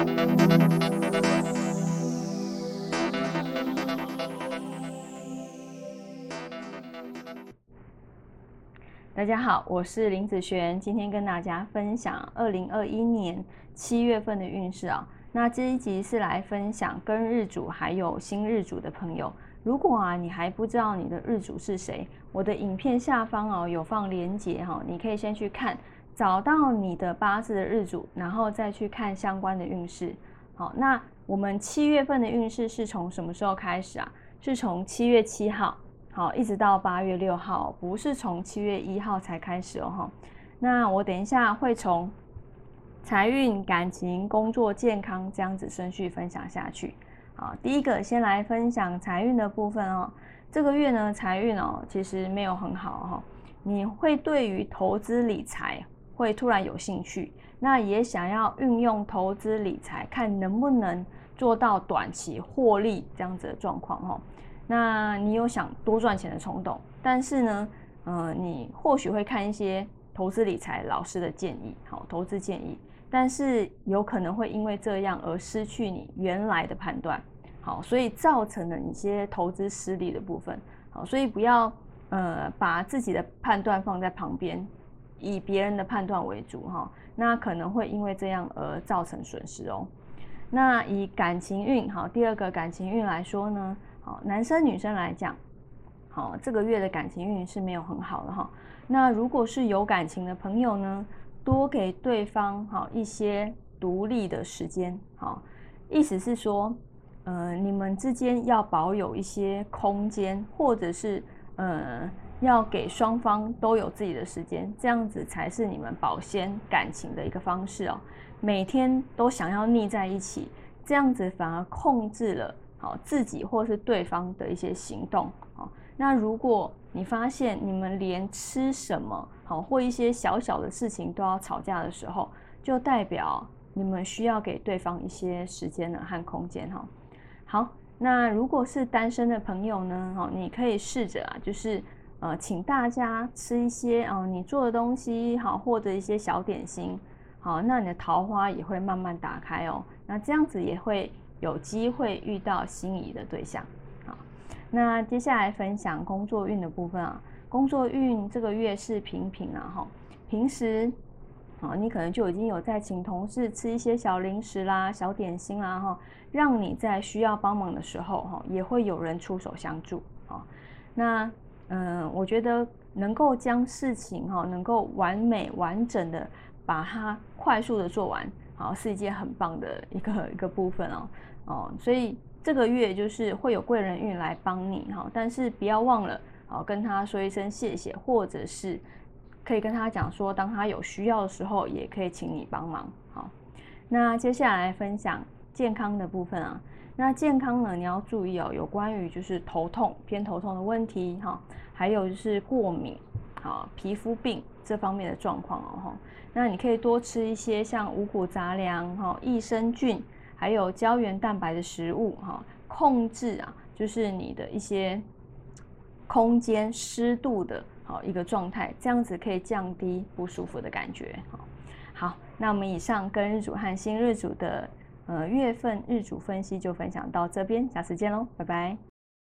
大家好，我是林子璇，今天跟大家分享二零二一年七月份的运势啊。那这一集是来分享跟日主还有新日主的朋友，如果啊你还不知道你的日主是谁，我的影片下方哦有放连结哈，你可以先去看，找到你的八字的日主，然后再去看相关的运势。好，那我们七月份的运势是从什么时候开始啊？是从七月七号。好，一直到八月六号，不是从七月一号才开始哦哈。那我等一下会从财运、感情、工作、健康这样子顺序分享下去。好，第一个先来分享财运的部分哦。这个月呢，财运哦其实没有很好哈。你会对于投资理财会突然有兴趣，那也想要运用投资理财，看能不能做到短期获利这样子的状况哈。那你有想多赚钱的冲动，但是呢，呃，你或许会看一些投资理财老师的建议，好，投资建议，但是有可能会因为这样而失去你原来的判断，好，所以造成了一些投资失利的部分，好，所以不要呃把自己的判断放在旁边，以别人的判断为主哈，那可能会因为这样而造成损失哦。那以感情运好，第二个感情运来说呢？好，男生女生来讲，好，这个月的感情运是没有很好的哈。那如果是有感情的朋友呢，多给对方好一些独立的时间，好，意思是说，呃，你们之间要保有一些空间，或者是呃，要给双方都有自己的时间，这样子才是你们保鲜感情的一个方式哦。每天都想要腻在一起，这样子反而控制了。好，自己或是对方的一些行动，好，那如果你发现你们连吃什么，好或一些小小的事情都要吵架的时候，就代表你们需要给对方一些时间呢和空间哈。好，那如果是单身的朋友呢，哈，你可以试着啊，就是呃，请大家吃一些啊你做的东西，好，或者一些小点心，好，那你的桃花也会慢慢打开哦。那这样子也会。有机会遇到心仪的对象，好，那接下来分享工作运的部分啊。工作运这个月是平平啊，哈，平时，啊，你可能就已经有在请同事吃一些小零食啦、小点心啦，哈，让你在需要帮忙的时候，哈，也会有人出手相助，啊，那，嗯，我觉得能够将事情，哈，能够完美完整的把它快速的做完。好，是一件很棒的一个一个部分哦，哦，所以这个月就是会有贵人运来帮你哈，但是不要忘了哦，跟他说一声谢谢，或者是可以跟他讲说，当他有需要的时候，也可以请你帮忙。好，那接下来分享健康的部分啊，那健康呢，你要注意哦，有关于就是头痛偏头痛的问题哈，还有就是过敏。啊，皮肤病这方面的状况哦，哈，那你可以多吃一些像五谷杂粮、哈益生菌，还有胶原蛋白的食物，哈，控制啊，就是你的一些空间湿度的好一个状态，这样子可以降低不舒服的感觉，好，好，那我们以上跟日主和新日主的呃月份日主分析就分享到这边，下次见喽，拜拜。